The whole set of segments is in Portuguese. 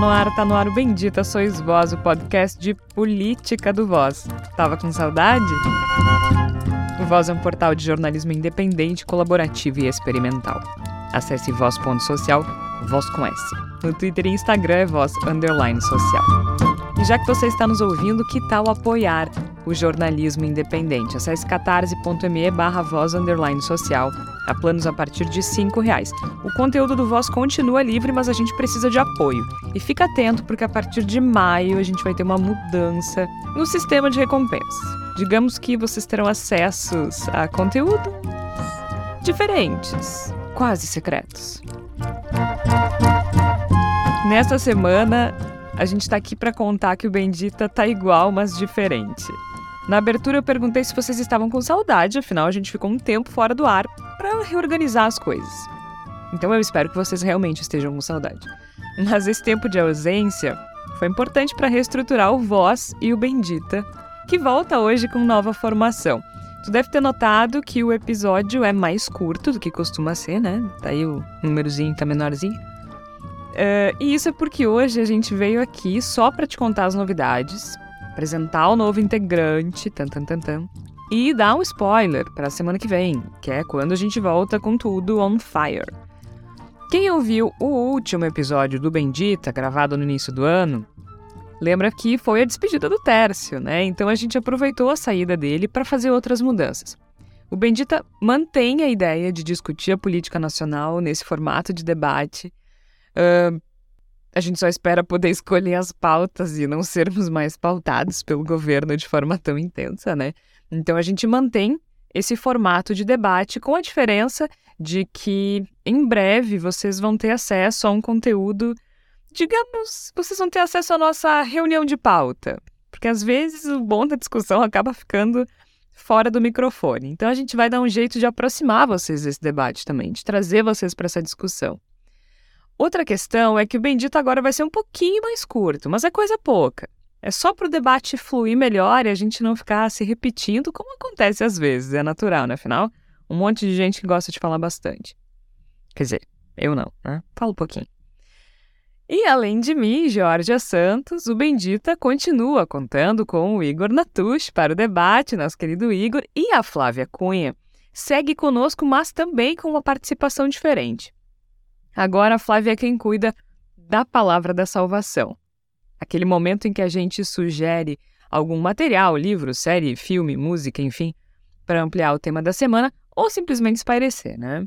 no ar, tá no ar o Bendita Sois Voz, o podcast de política do Voz. Tava com saudade? O Voz é um portal de jornalismo independente, colaborativo e experimental. Acesse voz.social, voz com S. No Twitter e Instagram é voz underline social. E já que você está nos ouvindo, que tal apoiar o jornalismo independente? Acesse catarse.me barra voz underline social. Há planos a partir de R$ reais. O conteúdo do Voz continua livre, mas a gente precisa de apoio. E fica atento, porque a partir de maio a gente vai ter uma mudança no sistema de recompensas. Digamos que vocês terão acessos a conteúdo diferentes, quase secretos. Nesta semana, a gente está aqui para contar que o Bendita tá igual, mas diferente. Na abertura eu perguntei se vocês estavam com saudade, afinal a gente ficou um tempo fora do ar para reorganizar as coisas. Então eu espero que vocês realmente estejam com saudade. Mas esse tempo de ausência foi importante para reestruturar o Voz e o Bendita, que volta hoje com nova formação. Tu deve ter notado que o episódio é mais curto do que costuma ser, né? Tá aí o númerozinho tá menorzinho. Uh, e isso é porque hoje a gente veio aqui só para te contar as novidades, apresentar o novo integrante, tan, tan, tan, tan, e dar um spoiler para a semana que vem, que é quando a gente volta com tudo on fire. Quem ouviu o último episódio do Bendita, gravado no início do ano, lembra que foi a despedida do Tércio, né? Então a gente aproveitou a saída dele para fazer outras mudanças. O Bendita mantém a ideia de discutir a política nacional nesse formato de debate Uh, a gente só espera poder escolher as pautas e não sermos mais pautados pelo governo de forma tão intensa, né? Então a gente mantém esse formato de debate com a diferença de que em breve vocês vão ter acesso a um conteúdo, digamos, vocês vão ter acesso à nossa reunião de pauta, porque às vezes o bom da discussão acaba ficando fora do microfone. Então a gente vai dar um jeito de aproximar vocês desse debate também, de trazer vocês para essa discussão. Outra questão é que o Bendito agora vai ser um pouquinho mais curto, mas é coisa pouca. É só para o debate fluir melhor e a gente não ficar se repetindo, como acontece às vezes, é natural, né? Afinal, um monte de gente que gosta de falar bastante. Quer dizer, eu não, né? Fala um pouquinho. E além de mim, Georgia Santos, o Bendita continua contando com o Igor Natush para o debate, nosso querido Igor, e a Flávia Cunha segue conosco, mas também com uma participação diferente. Agora a Flávia é quem cuida da palavra da salvação. Aquele momento em que a gente sugere algum material, livro, série, filme, música, enfim, para ampliar o tema da semana ou simplesmente espairecer, né?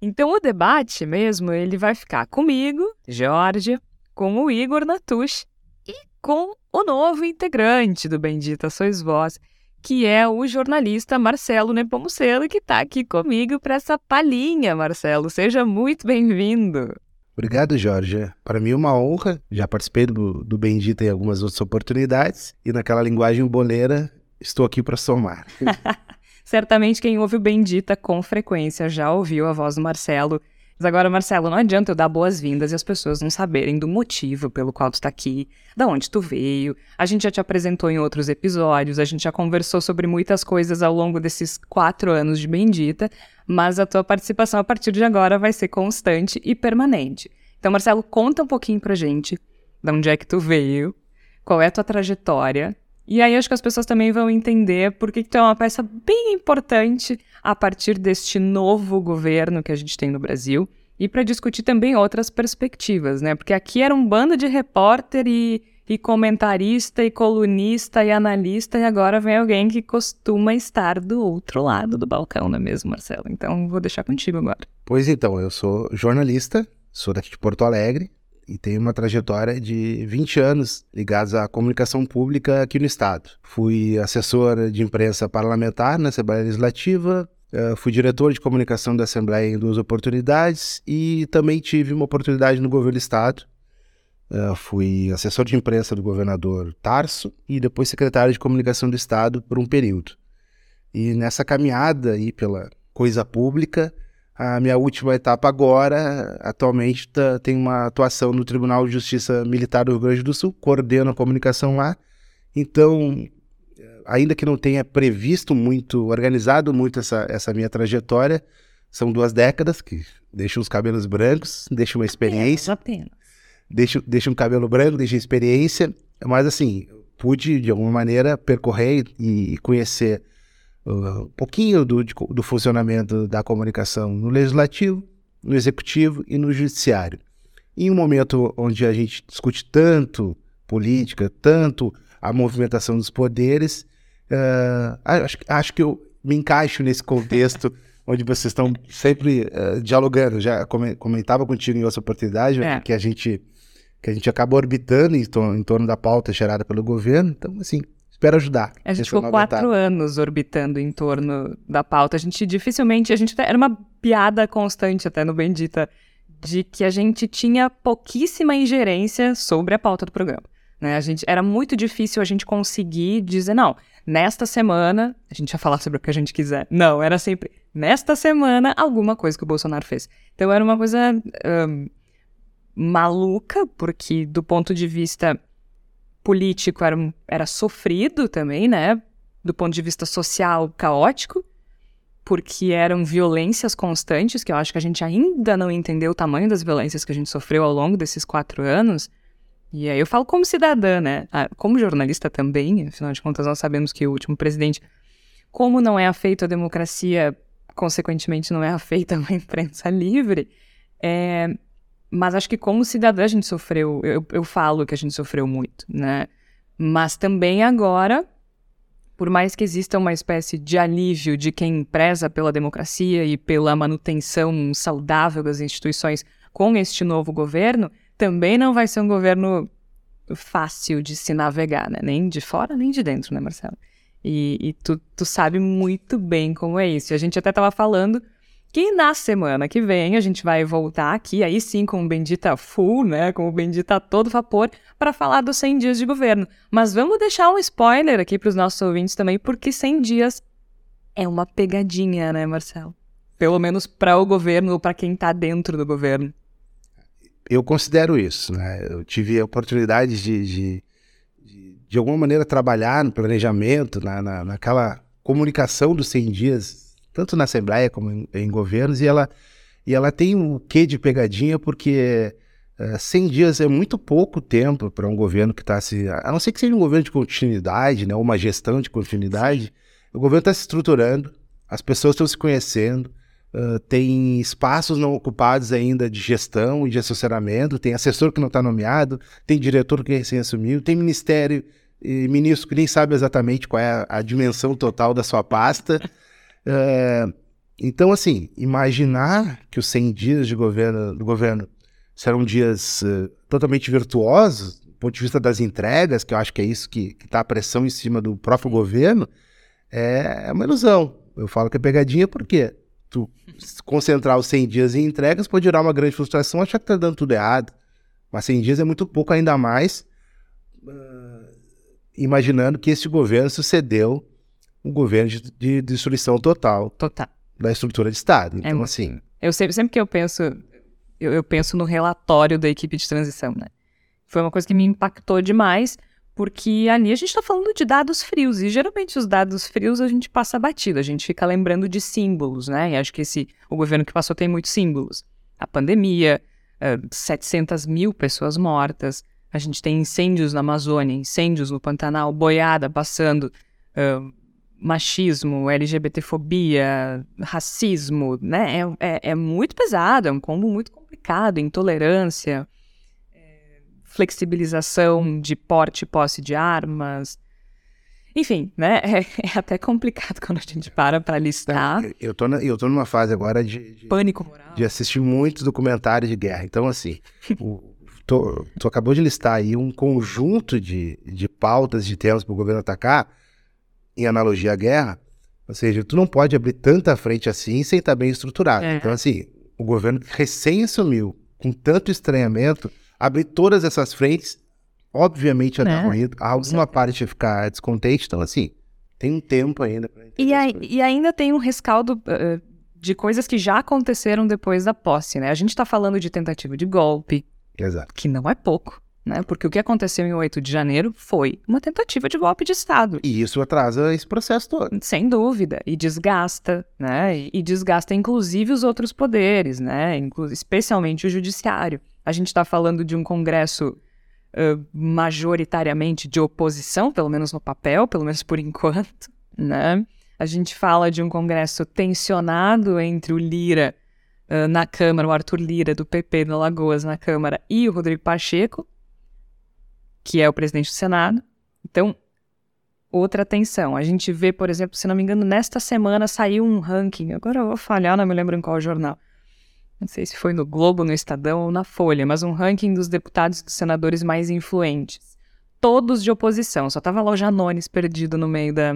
Então o debate mesmo, ele vai ficar comigo, Jorge, com o Igor Natush e com o novo integrante do Bendita Sois Vós, que é o jornalista Marcelo Nepomuceno, que está aqui comigo para essa palhinha, Marcelo. Seja muito bem-vindo. Obrigado, Jorge. Para mim é uma honra. Já participei do, do Bendita em algumas outras oportunidades e naquela linguagem boleira estou aqui para somar. Certamente quem ouve o Bendita com frequência já ouviu a voz do Marcelo mas agora, Marcelo, não adianta eu dar boas-vindas e as pessoas não saberem do motivo pelo qual tu está aqui, da onde tu veio. A gente já te apresentou em outros episódios, a gente já conversou sobre muitas coisas ao longo desses quatro anos de Bendita, mas a tua participação a partir de agora vai ser constante e permanente. Então, Marcelo, conta um pouquinho pra gente de onde é que tu veio, qual é a tua trajetória, e aí acho que as pessoas também vão entender por que, tu é uma peça bem importante a partir deste novo governo que a gente tem no Brasil e para discutir também outras perspectivas, né? Porque aqui era um bando de repórter e, e comentarista e colunista e analista e agora vem alguém que costuma estar do outro lado do balcão, não é mesmo, Marcelo? Então vou deixar contigo agora. Pois então, eu sou jornalista, sou daqui de Porto Alegre, e tenho uma trajetória de 20 anos ligados à comunicação pública aqui no Estado. Fui assessor de imprensa parlamentar na Assembleia Legislativa, uh, fui diretor de comunicação da Assembleia em duas oportunidades e também tive uma oportunidade no governo do Estado. Uh, fui assessor de imprensa do governador Tarso e depois secretário de comunicação do Estado por um período. E nessa caminhada aí pela coisa pública, a minha última etapa agora, atualmente, tá, tem uma atuação no Tribunal de Justiça Militar do Rio Grande do Sul, coordeno a comunicação lá. Então, ainda que não tenha previsto muito, organizado muito essa, essa minha trajetória, são duas décadas que deixam os cabelos brancos, deixam uma experiência. É, apenas. deixa, deixa um cabelo branco, deixa experiência, mas assim, pude de alguma maneira percorrer e conhecer uh, um pouquinho do, de, do funcionamento da comunicação no legislativo, no executivo e no judiciário. Em um momento onde a gente discute tanto política, tanto a movimentação dos poderes, uh, acho, acho que eu me encaixo nesse contexto onde vocês estão sempre uh, dialogando. Já comentava contigo em outra oportunidade é. que a gente que a gente acaba orbitando em, em torno da pauta gerada pelo governo. Então, assim, espero ajudar. A gente ficou quatro anos orbitando em torno da pauta. A gente dificilmente, a gente era uma piada constante até no Bendita de que a gente tinha pouquíssima ingerência sobre a pauta do programa. Né? A gente, era muito difícil a gente conseguir dizer, não, nesta semana, a gente ia falar sobre o que a gente quiser. Não, era sempre, nesta semana, alguma coisa que o Bolsonaro fez. Então era uma coisa um, maluca, porque do ponto de vista político era, era sofrido também, né? Do ponto de vista social, caótico, porque eram violências constantes, que eu acho que a gente ainda não entendeu o tamanho das violências que a gente sofreu ao longo desses quatro anos. E aí eu falo como cidadã, né? Ah, como jornalista também, afinal de contas nós sabemos que o último presidente, como não é afeito a democracia, consequentemente não é afeita a imprensa livre, é, mas acho que como cidadã a gente sofreu, eu, eu falo que a gente sofreu muito, né? Mas também agora, por mais que exista uma espécie de alívio de quem preza pela democracia e pela manutenção saudável das instituições com este novo governo, também não vai ser um governo fácil de se navegar, né? Nem de fora, nem de dentro, né, Marcelo? E, e tu, tu sabe muito bem como é isso. A gente até estava falando que na semana que vem a gente vai voltar aqui, aí sim com o Bendita Full, né, com o Bendita todo vapor, para falar dos 100 dias de governo. Mas vamos deixar um spoiler aqui para os nossos ouvintes também, porque 100 dias é uma pegadinha, né, Marcelo? Pelo menos para o governo ou para quem está dentro do governo. Eu considero isso, né? Eu tive a oportunidade de, de, de, de alguma maneira, trabalhar no planejamento, na, na, naquela comunicação dos 100 dias tanto na Assembleia como em, em governos, e ela, e ela tem um quê de pegadinha, porque uh, eh, 100 dias é muito pouco tempo para um governo que está se. A não ser que seja um governo de continuidade, né, ou uma gestão de continuidade, Sim. o governo está se estruturando, as pessoas estão se conhecendo. Uh, tem espaços não ocupados ainda de gestão e de assessoramento, tem assessor que não está nomeado, tem diretor que recém assumiu, tem ministério e ministro que nem sabe exatamente qual é a, a dimensão total da sua pasta. É, então, assim, imaginar que os 100 dias de governo, do governo serão dias uh, totalmente virtuosos, do ponto de vista das entregas, que eu acho que é isso que está a pressão em cima do próprio governo, é, é uma ilusão. Eu falo que é pegadinha porque tu concentrar os 100 dias em entregas pode gerar uma grande frustração, achar que está dando tudo errado. Mas 100 dias é muito pouco, ainda mais uh, imaginando que esse governo sucedeu um governo de, de destruição total, total da estrutura de Estado. É então, é, assim. Eu sempre, sempre que eu penso, eu, eu, penso no relatório da equipe de transição, né? Foi uma coisa que me impactou demais, porque ali a gente está falando de dados frios, e geralmente os dados frios a gente passa batido, a gente fica lembrando de símbolos, né? E acho que esse, o governo que passou tem muitos símbolos. A pandemia, uh, 700 mil pessoas mortas, a gente tem incêndios na Amazônia, incêndios no Pantanal, boiada passando, uh, machismo, LGBTfobia, racismo, né? É, é, é, muito pesado, é um combo muito complicado, intolerância, é, flexibilização de porte e posse de armas. Enfim, né? É, é, até complicado quando a gente para para listar. Eu tô, na, eu tô numa fase agora de, de pânico moral. De assistir muitos documentários de guerra. Então, assim, o, tô, tu acabou de listar aí um conjunto de, de pautas de temas para o governo atacar em analogia à guerra, ou seja, tu não pode abrir tanta frente assim sem estar bem estruturado. É. Então, assim, o governo recém assumiu, com tanto estranhamento, abrir todas essas frentes, obviamente, é. corrido, alguma parte ficar descontente, então, assim, tem um tempo ainda. E, e ainda tem um rescaldo uh, de coisas que já aconteceram depois da posse, né? A gente está falando de tentativa de golpe, Exato. que não é pouco né? Porque o que aconteceu em 8 de janeiro foi uma tentativa de golpe de Estado. E isso atrasa esse processo todo. Sem dúvida. E desgasta, né? E, desgasta inclusive os outros poderes, né? Inclu especialmente o judiciário. A gente está falando de um Congresso uh, majoritariamente de oposição, pelo menos no papel, pelo menos por enquanto, né? A gente fala de um Congresso tensionado entre o Lira uh, na Câmara, o Arthur Lira do PP da Lagoas na Câmara e o Rodrigo Pacheco, que é o presidente do Senado. Então, outra atenção. A gente vê, por exemplo, se não me engano, nesta semana saiu um ranking, agora eu vou falhar, não me lembro em qual jornal. Não sei se foi no Globo, no Estadão ou na Folha, mas um ranking dos deputados e dos senadores mais influentes. Todos de oposição, só tava lá o Janones perdido no meio da,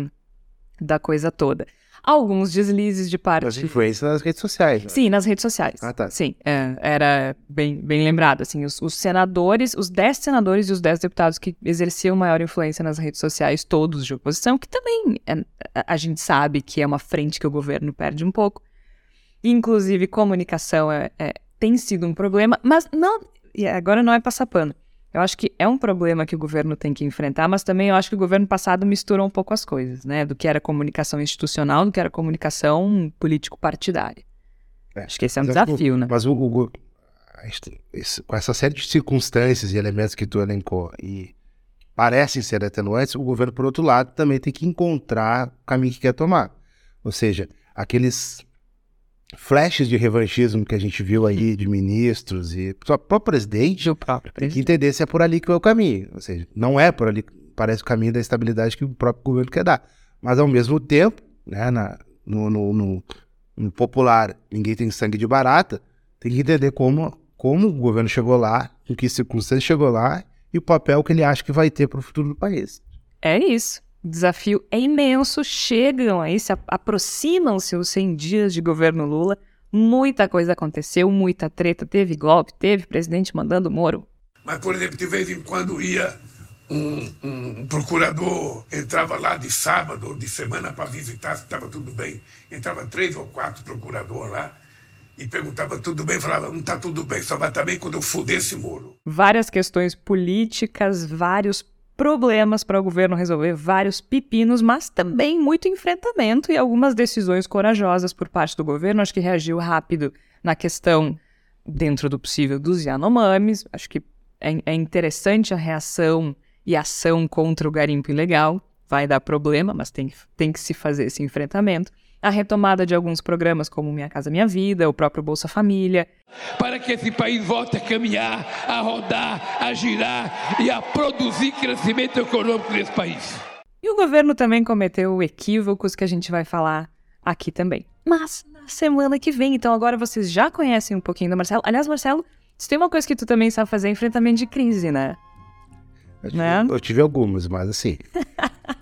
da coisa toda alguns deslizes de parte. As influências nas redes sociais. Né? Sim, nas redes sociais. Ah, tá. Sim, é, era bem, bem lembrado. Assim, os, os, senadores, os 10 senadores e os 10 deputados que exerciam maior influência nas redes sociais, todos de oposição, que também é, a gente sabe que é uma frente que o governo perde um pouco. Inclusive, comunicação é, é tem sido um problema, mas não. E agora não é passar pano. Eu acho que é um problema que o governo tem que enfrentar, mas também eu acho que o governo passado misturou um pouco as coisas, né? Do que era comunicação institucional, do que era comunicação político-partidária. É, acho que esse é um desafio, o, né? Mas o, o esse, com essa série de circunstâncias e elementos que tu elencou e parecem ser atenuantes, o governo, por outro lado, também tem que encontrar o caminho que quer tomar. Ou seja, aqueles flashes de revanchismo que a gente viu aí de ministros e o próprio presidente, o próprio presidente. que entender se é por ali que é o caminho. Ou seja, não é por ali, parece o caminho da estabilidade que o próprio governo quer dar. Mas ao mesmo tempo, né, na, no, no, no, no popular, ninguém tem sangue de barata, tem que entender como, como o governo chegou lá, em que circunstâncias chegou lá e o papel que ele acha que vai ter para o futuro do país. É isso. O desafio é imenso, chegam aí, se aproximam-se os 100 dias de governo Lula. Muita coisa aconteceu, muita treta, teve golpe, teve presidente mandando Moro. Mas, por exemplo, de vez em quando ia um, um procurador, entrava lá de sábado ou de semana para visitar se estava tudo bem. Entrava três ou quatro procuradores lá e perguntava tudo bem, falava, não está tudo bem, só vai estar bem quando eu fuder esse muro. Várias questões políticas, vários problemas para o governo resolver, vários pepinos, mas também muito enfrentamento e algumas decisões corajosas por parte do governo. Acho que reagiu rápido na questão, dentro do possível, dos Yanomamis. Acho que é, é interessante a reação e ação contra o garimpo ilegal. Vai dar problema, mas tem, tem que se fazer esse enfrentamento a retomada de alguns programas como Minha Casa Minha Vida, o próprio Bolsa Família. Para que esse país volte a caminhar, a rodar, a girar e a produzir crescimento econômico nesse país. E o governo também cometeu equívocos que a gente vai falar aqui também. Mas na semana que vem, então agora vocês já conhecem um pouquinho do Marcelo. Aliás, Marcelo, se tem uma coisa que tu também sabe fazer é enfrentamento de crise, né? Eu tive, né? eu tive algumas, mas assim.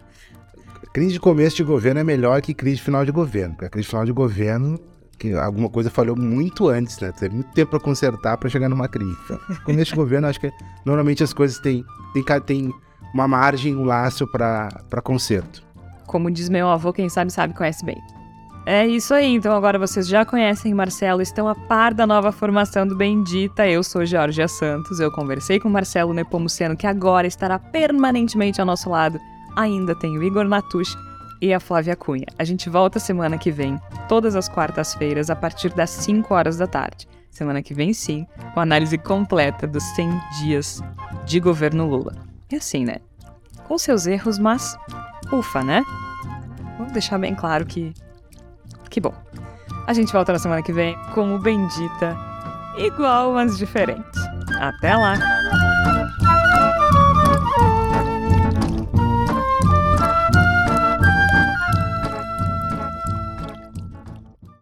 crise de começo de governo é melhor que crise de final de governo, porque a crise de final de governo que alguma coisa falhou muito antes, né? Teve muito tempo para consertar para chegar numa crise. Então, começo de governo, acho que normalmente as coisas têm, têm, têm uma margem, um laço para conserto. Como diz meu avô, quem sabe sabe conhece bem. É isso aí, então agora vocês já conhecem Marcelo, estão a par da nova formação do Bendita. Eu sou Georgia Santos, eu conversei com Marcelo Nepomuceno, que agora estará permanentemente ao nosso lado ainda tem o Igor Natush e a Flávia Cunha. A gente volta semana que vem, todas as quartas-feiras, a partir das 5 horas da tarde. Semana que vem, sim, com análise completa dos 100 dias de governo Lula. E assim, né? Com seus erros, mas ufa, né? Vamos deixar bem claro que. Que bom. A gente volta na semana que vem com o Bendita, igual, mas diferente. Até lá!